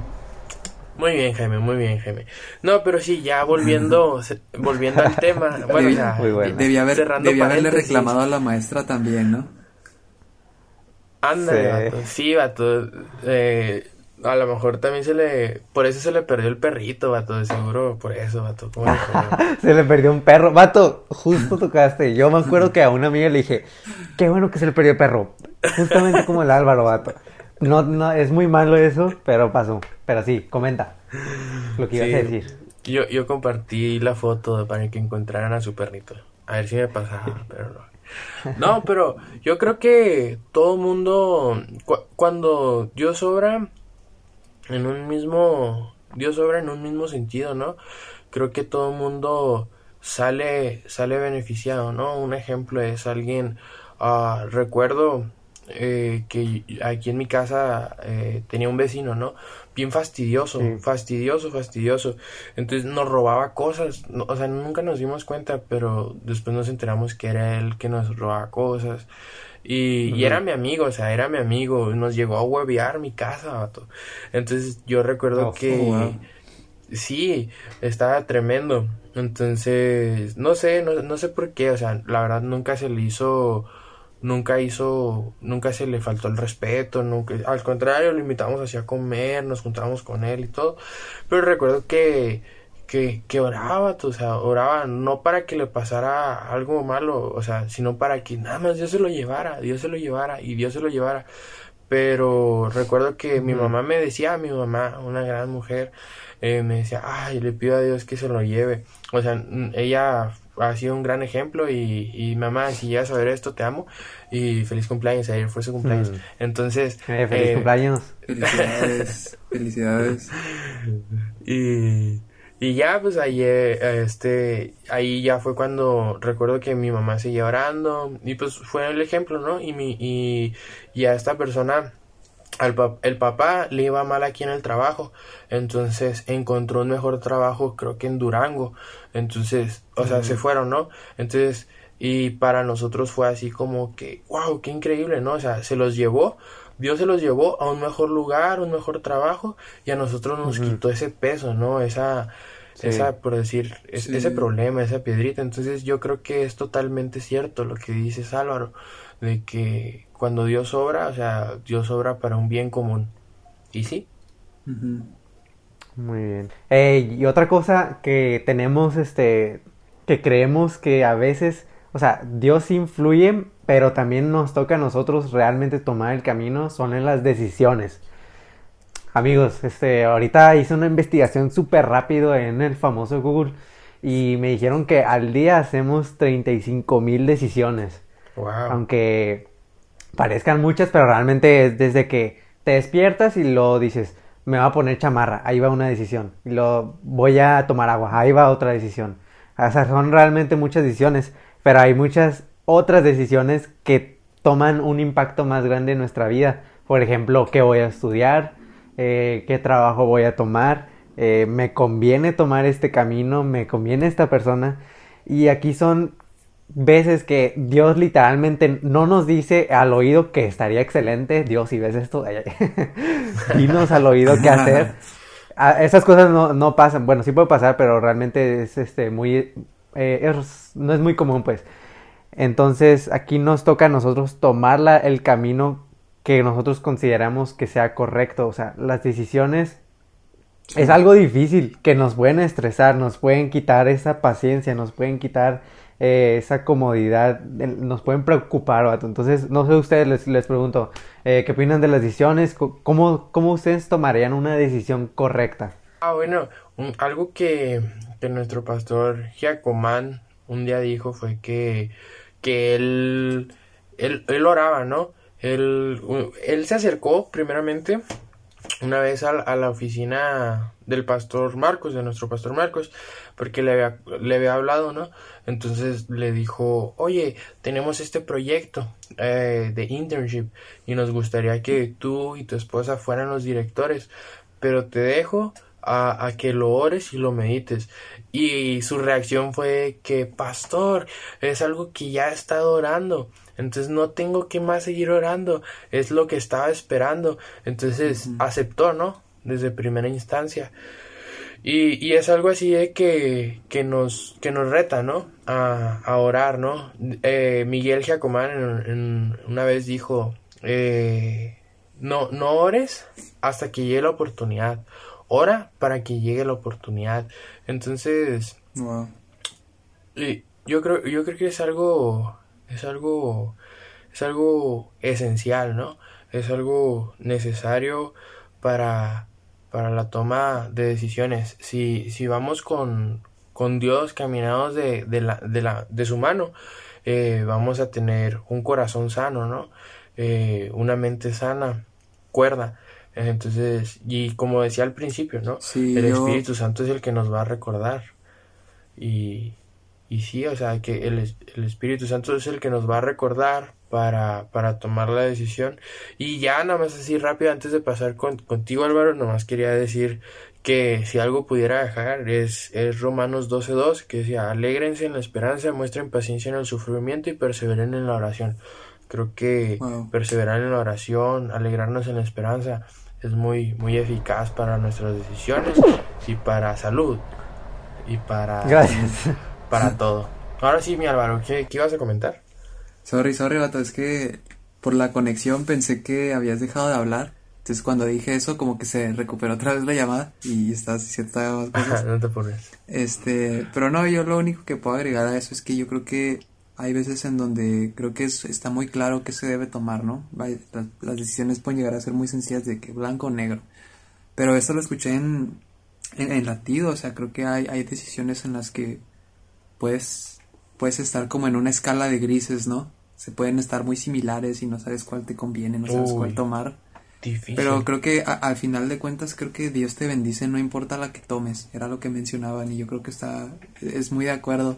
S2: muy bien, Jaime, muy bien, Jaime. No, pero sí, ya volviendo, volviendo al tema. <laughs> Bueno, ya,
S3: muy bueno. Debía, haber, debía haberle reclamado a la maestra también, ¿no?
S2: Ándale, sí. vato. Sí, vato. Eh, A lo mejor también se le. Por eso se le perdió el perrito, vato. De seguro, por eso, vato. <laughs>
S1: Se le perdió un perro. Vato, justo tocaste. Yo me acuerdo <laughs> que a una amiga le dije, qué bueno que se le perdió el perro. Justamente como el Álvaro, vato. No, no, es muy malo eso, pero pasó. Pero sí, comenta lo que ibas
S2: Sí.
S1: a decir.
S2: Yo, yo compartí la foto para que encontraran a su perrito. A ver si me pasaba, <laughs> pero no. No, pero yo creo que todo mundo, cu- cuando Dios obra en un mismo, Dios obra en un mismo sentido, ¿no? Creo que todo mundo sale, sale beneficiado, ¿no? Un ejemplo es alguien, ah, recuerdo eh, que aquí en mi casa eh, tenía un vecino, ¿no? Bien fastidioso,
S1: Sí.
S2: fastidioso, fastidioso. Entonces nos robaba cosas, no- o sea, nunca nos dimos cuenta, pero después nos enteramos que era él que nos robaba cosas. Y, y era mi amigo, o sea, era mi amigo, nos llegó a huevear mi casa, vato. Entonces yo recuerdo
S1: Oh,
S2: que...
S3: wow.
S2: Sí, estaba tremendo. Entonces, no sé, no, no sé por qué, o sea, la verdad nunca se le hizo, nunca hizo, nunca se le faltó el respeto, nunca, al contrario, lo invitamos así a comer, nos juntábamos con él y todo. Pero recuerdo que, que, que oraba, o sea, oraba no para que le pasara algo malo, o sea, sino para que nada más Dios se lo llevara, Dios se lo llevara y Dios se lo llevara. Pero recuerdo que mi mamá me decía, mi mamá, una gran mujer, eh, me decía, ay, le pido a Dios que se lo lleve. O sea, ella ha sido un gran ejemplo y, y mamá, si llegas a ver esto, te amo y feliz cumpleaños, ayer fue su cumpleaños.
S1: Mm.
S2: Entonces,
S1: Eh, feliz
S2: eh,
S1: cumpleaños.
S3: Felicidades, <laughs> felicidades.
S2: Y, y ya, pues ayer, este, ahí ya fue cuando recuerdo que mi mamá seguía orando y pues fue el ejemplo, ¿no? Y mi, y, y a esta persona, al el papá le iba mal aquí en el trabajo, entonces encontró un mejor trabajo, creo que en Durango, entonces, o sea, se fueron, ¿no? Entonces, y para nosotros fue así como que, wow, qué increíble, ¿no? O sea, se los llevó, Dios se los llevó a un mejor lugar, un mejor trabajo, y a nosotros nos quitó ese peso, ¿no? Esa,
S1: Sí.
S2: esa, por decir, es-
S3: Sí.
S2: ese problema, esa piedrita. Entonces yo creo que es totalmente cierto lo que dices Álvaro, de que cuando Dios obra, o sea, Dios obra para un bien común. Y sí.
S1: Muy bien. Y otra cosa que tenemos, este, que creemos que a veces, o sea, Dios influye, pero también nos toca a nosotros realmente tomar el camino, son en las decisiones. Amigos, este, ahorita hice una investigación súper rápido en el famoso Google y me dijeron que al día hacemos 35 mil decisiones.
S2: wow.
S1: Aunque parezcan muchas, pero realmente es desde que te despiertas y lo dices, me va a poner chamarra, ahí va una decisión. Y lo voy a tomar agua, ahí va otra decisión. O sea, son realmente muchas decisiones, pero hay muchas otras decisiones que toman un impacto más grande en nuestra vida. Por ejemplo, qué voy a estudiar, eh, qué trabajo voy a tomar, eh, me conviene tomar este camino, me conviene esta persona. Y aquí son veces que Dios literalmente no nos dice al oído que estaría excelente. Dios, si ves esto, ay, ay, <laughs> dinos al oído qué hacer. Ah, esas cosas no, no pasan. Bueno, sí puede pasar, pero realmente es este muy eh, es- no es muy común, pues. Entonces, aquí nos toca a nosotros tomar la- el camino que nosotros consideramos que sea correcto. O sea, las decisiones es algo difícil, que nos pueden estresar, nos pueden quitar esa paciencia, nos pueden quitar eh, esa comodidad, nos pueden preocupar. Entonces, no sé ustedes, les, les pregunto, eh, ¿qué opinan de las decisiones? ¿Cómo, ¿Cómo ustedes tomarían una decisión correcta?
S2: Ah, bueno, un- algo que, que nuestro pastor Giacomán un día dijo fue que, que él, él, él oraba, ¿no? Él, él se acercó primeramente una vez a, a la oficina del pastor Marcos, de nuestro pastor Marcos, porque le había, le había hablado, ¿no? Entonces le dijo, oye, tenemos este proyecto eh, de internship y nos gustaría que tú y tu esposa fueran los directores, pero te dejo a, a que lo ores y lo medites. Y su reacción fue que, pastor, es algo que ya he estado orando. Entonces no tengo que más seguir orando. Es lo que estaba esperando. Entonces aceptó, ¿no? Desde primera instancia. Y, y es algo así de que, que, nos, que nos reta, ¿no? A, a orar, ¿no? Eh, Miguel Giacomán en, en- una vez dijo, eh, no, no ores hasta que llegue la oportunidad. Ora para que llegue la oportunidad. Entonces,
S3: Wow.
S2: y yo creo, yo creo que es algo, es algo, es algo esencial, ¿no? Es algo necesario para, para la toma de decisiones. Si, si vamos con, con Dios caminados de, de, la, de, la, de su mano, eh, vamos a tener un corazón sano, ¿no? Eh, una mente sana, cuerda. Entonces, y como decía al principio, ¿no?
S3: Sí,
S2: el
S3: yo-
S2: Espíritu Santo es el que nos va a recordar. Y, y sí, o sea, que el, el Espíritu Santo es el que nos va a recordar para, para tomar la decisión. Y ya nada más así rápido, antes de pasar con, contigo Álvaro, nomás quería decir que si algo pudiera dejar es, es Romanos 12.2, que decía, alégrense en la esperanza, muestren paciencia en el sufrimiento y perseveren en la oración. Creo que
S3: Wow.
S2: perseverar en la oración, alegrarnos en la esperanza, es muy, muy eficaz para nuestras decisiones y para salud y para,
S1: Gracias.
S2: Para todo. Ahora sí, mi Álvaro, ¿qué, qué ibas a comentar?
S3: Sorry, sorry, vato, es que por la conexión pensé que habías dejado de hablar. Entonces cuando dije eso como que se recuperó otra vez la llamada y estás diciendo más cosas.
S2: no te pones.
S3: Este, pero no, yo lo único que puedo agregar a eso es que yo creo que hay veces en donde creo que es- está muy claro qué se debe tomar, ¿no? Las decisiones pueden llegar a ser muy sencillas de que blanco o negro. Pero esto lo escuché en, en, en latido, o sea, creo que hay, hay decisiones en las que puedes, puedes estar como en una escala de grises, ¿no? Se pueden estar muy similares y no sabes cuál te conviene, no sabes cuál tomar.
S2: Difícil.
S3: Pero creo que a- al final de cuentas creo que Dios te bendice no importa la que tomes, era lo que mencionaban y yo creo que está es muy de acuerdo.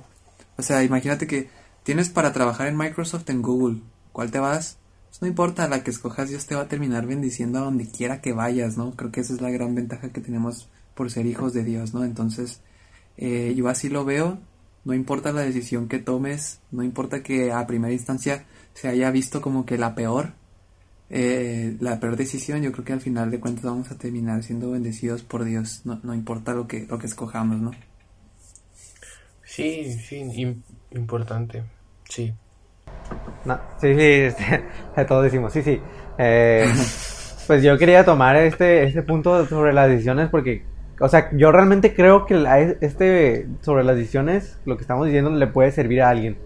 S3: O sea, imagínate que tienes para trabajar en Microsoft en Google, ¿cuál te vas? Pues no importa la que escojas, Dios te va a terminar bendiciendo a donde quiera que vayas, ¿no? Creo que esa es la gran ventaja que tenemos por ser hijos de Dios, ¿no? Entonces, eh, yo así lo veo, no importa la decisión que tomes, no importa que a primera instancia se haya visto como que la peor, eh, la peor decisión, yo creo que al final de cuentas vamos a terminar siendo bendecidos por Dios, no, no importa lo que, lo que escojamos, ¿no?
S2: Sí, sí, im- importante. Sí.
S1: No, sí, sí, este, <laughs> todos decimos, sí, sí. Eh, <laughs> pues yo quería tomar este, este punto sobre las decisiones porque, o sea, yo realmente creo que este sobre las decisiones, lo que estamos diciendo le puede servir a alguien.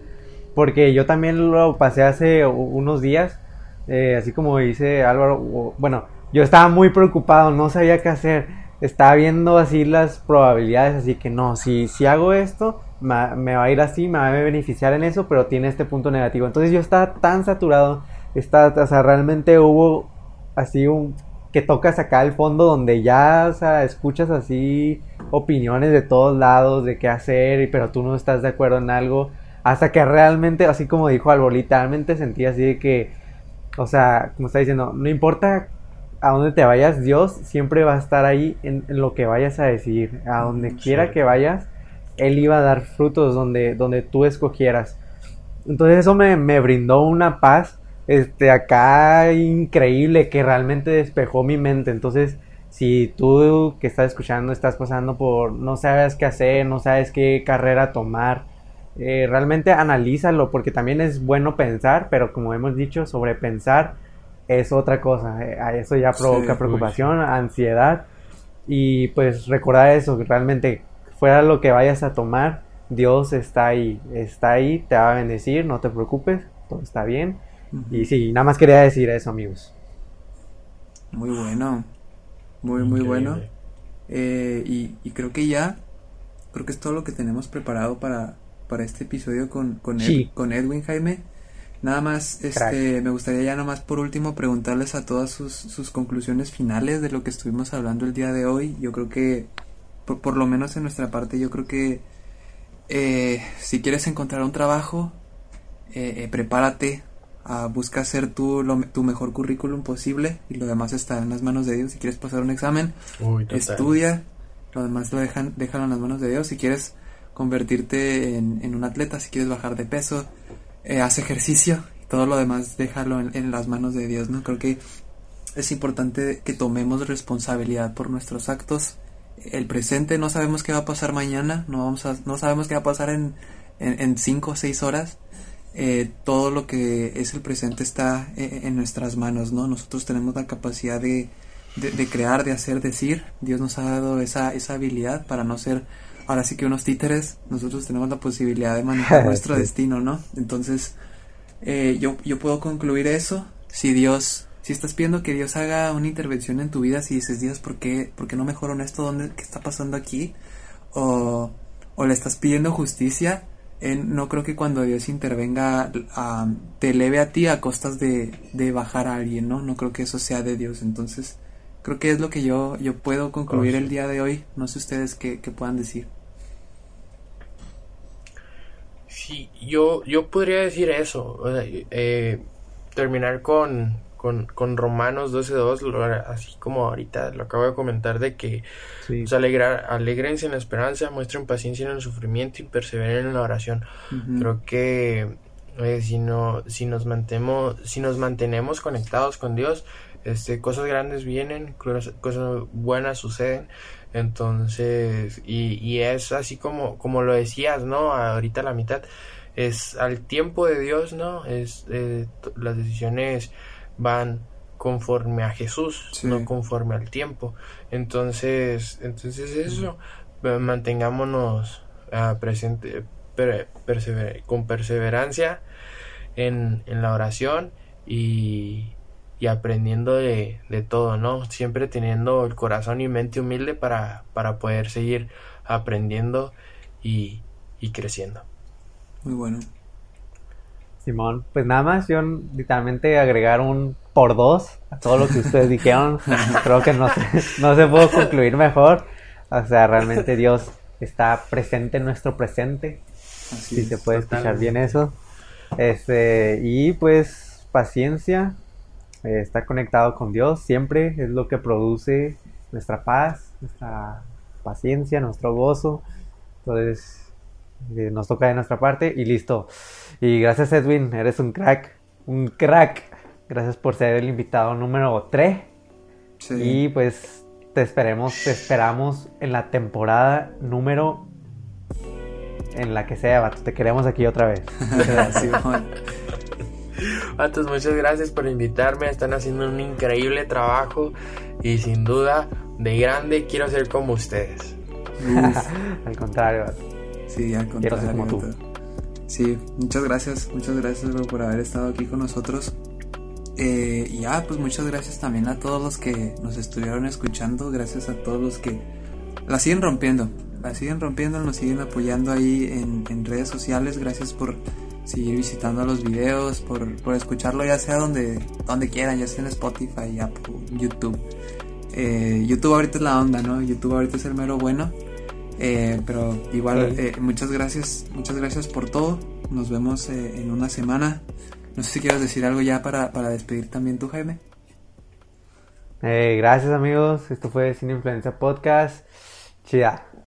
S1: Porque yo también lo pasé hace unos días, eh, así como dice Álvaro, bueno, yo estaba muy preocupado, no sabía qué hacer, estaba viendo así las probabilidades, así que no, si, si hago esto, me va a ir así, me va a beneficiar en eso, pero tiene este punto negativo. Entonces yo estaba tan saturado, está, o sea, realmente hubo así un que tocas acá al fondo donde ya, o sea, escuchas así opiniones de todos lados de qué hacer, y- pero tú no estás de acuerdo en algo, hasta que realmente, así como dijo Albo, literalmente sentí así de que, o sea, como está diciendo, no importa a dónde te vayas, Dios siempre va a estar ahí en, en lo que vayas a decidir, a donde quiera que vayas, Él iba a dar frutos donde, donde tú escogieras. Entonces eso me, me brindó una paz este acá increíble que realmente despejó mi mente. Entonces, si tú que estás escuchando estás pasando por no sabes qué hacer, no sabes qué carrera tomar, eh, realmente analízalo porque también es bueno pensar, pero como hemos dicho, sobrepensar es otra cosa. eh, a eso ya
S3: Sí,
S1: provoca
S3: uy,
S1: preocupación, ansiedad y pues recordar eso, realmente fuera lo que vayas a tomar, Dios está ahí, está ahí, te va a bendecir, no te preocupes, todo está bien. Y sí, nada más quería decir eso, amigos.
S3: Muy bueno, muy, muy
S2: Increíble.
S3: bueno. Eh, y, y creo que ya, creo que es todo lo que tenemos preparado para, para este episodio con, con, Ed-
S1: Sí.
S3: con Edwin Jaime. Nada más, este, me gustaría ya nada más por último preguntarles a todas sus, sus conclusiones finales de lo que estuvimos hablando el día de hoy. Yo creo que, por, por lo menos en nuestra parte, yo creo que eh, si quieres encontrar un trabajo, eh, eh, prepárate, ah, busca hacer tu, lo- tu mejor currículum posible y lo demás está en las manos de Dios. Si quieres pasar un examen,
S2: Uy,
S3: estudia, lo demás lo dejan, déjalo en las manos de Dios. Si quieres convertirte en, en un atleta, si quieres bajar de peso, eh, haz ejercicio y todo lo demás déjalo en, en las manos de Dios, ¿no? Creo que es importante que tomemos responsabilidad por nuestros actos. El presente no sabemos qué va a pasar mañana, no vamos a, no sabemos qué va a pasar en, en, en cinco o seis horas. Eh, todo lo que es el presente está eh, en nuestras manos, ¿no? Nosotros tenemos la capacidad de, de, crear, de hacer, decir. Dios nos ha dado esa, esa habilidad para no ser, ahora sí que unos títeres, nosotros tenemos la posibilidad de manejar <laughs> nuestro destino, ¿no? Entonces, eh, yo, yo puedo concluir eso. Si Dios, si estás pidiendo que Dios haga una intervención en tu vida, si dices, Dios, ¿por qué, por qué no mejoro esto? ¿Dónde, ¿Qué está pasando aquí? O, o le estás pidiendo justicia, no creo que cuando Dios intervenga te eleve a ti a costas de, bajar a alguien, ¿no? No creo que eso sea de Dios. Entonces, creo que es lo que yo, yo puedo concluir el día de hoy. No sé ustedes qué, puedan decir.
S2: Sí, yo, yo podría decir eso. Eh, terminar con, con, con Romanos 12.2, así como ahorita lo acabo de comentar, de que pues, alegrar, alegrense en la esperanza, muestren paciencia en el sufrimiento y perseveren en la oración. Creo que eh, si, no, si, nos mantenemos, si nos mantenemos conectados con Dios, este, cosas grandes vienen, cosas, buenas suceden. Entonces, y, y es así como, como lo decías, ¿no? Ahorita la mitad es al tiempo de Dios, ¿no? Es eh, las decisiones van conforme a Jesús, no conforme al tiempo. Entonces, entonces eso, mantengámonos uh, presente, con perseverancia en, en, la oración y, y aprendiendo de, de, todo, ¿no? Siempre teniendo el corazón y mente humilde para, para poder seguir aprendiendo y, y creciendo.
S3: Muy bueno.
S1: Simón, pues nada más, yo literalmente agregar un por dos a todo lo que ustedes dijeron. <laughs> Creo que no se, no se pudo concluir mejor. O sea, realmente Dios está presente en nuestro presente. si se puede escuchar bien eso. Este, y pues paciencia, eh, estar conectado con Dios siempre es lo que produce nuestra paz, nuestra paciencia, nuestro gozo. Entonces, eh, nos toca de nuestra parte y listo. Y gracias Edwin, eres un crack, un crack. Gracias por ser el invitado número 3. Y pues te esperemos, te esperamos en la temporada número en la que sea, Te queremos aquí otra vez. <laughs>
S2: Vatos, muchas gracias por invitarme. Están haciendo un increíble trabajo y sin duda de grande quiero ser como ustedes. <laughs>
S1: Al contrario,
S3: Sí, al contrario. Sí, muchas gracias, muchas gracias por haber estado aquí con nosotros. Eh, y ya, pues muchas gracias también a todos los que nos estuvieron escuchando, gracias a todos los que la siguen rompiendo, la siguen rompiendo, nos siguen apoyando ahí en, redes sociales, gracias por seguir visitando los videos, por, escucharlo ya sea donde, donde quieran, ya sea en Spotify, Apple, YouTube. Eh, YouTube ahorita es la onda, ¿no? YouTube ahorita es el mero bueno. Eh, pero igual, eh, muchas gracias, muchas gracias por todo. Nos vemos eh, en una semana. No sé si quieres decir algo ya para, para despedir también tú, Jaime.
S1: gracias amigos, esto fue Sin Influencia Podcast. Chida.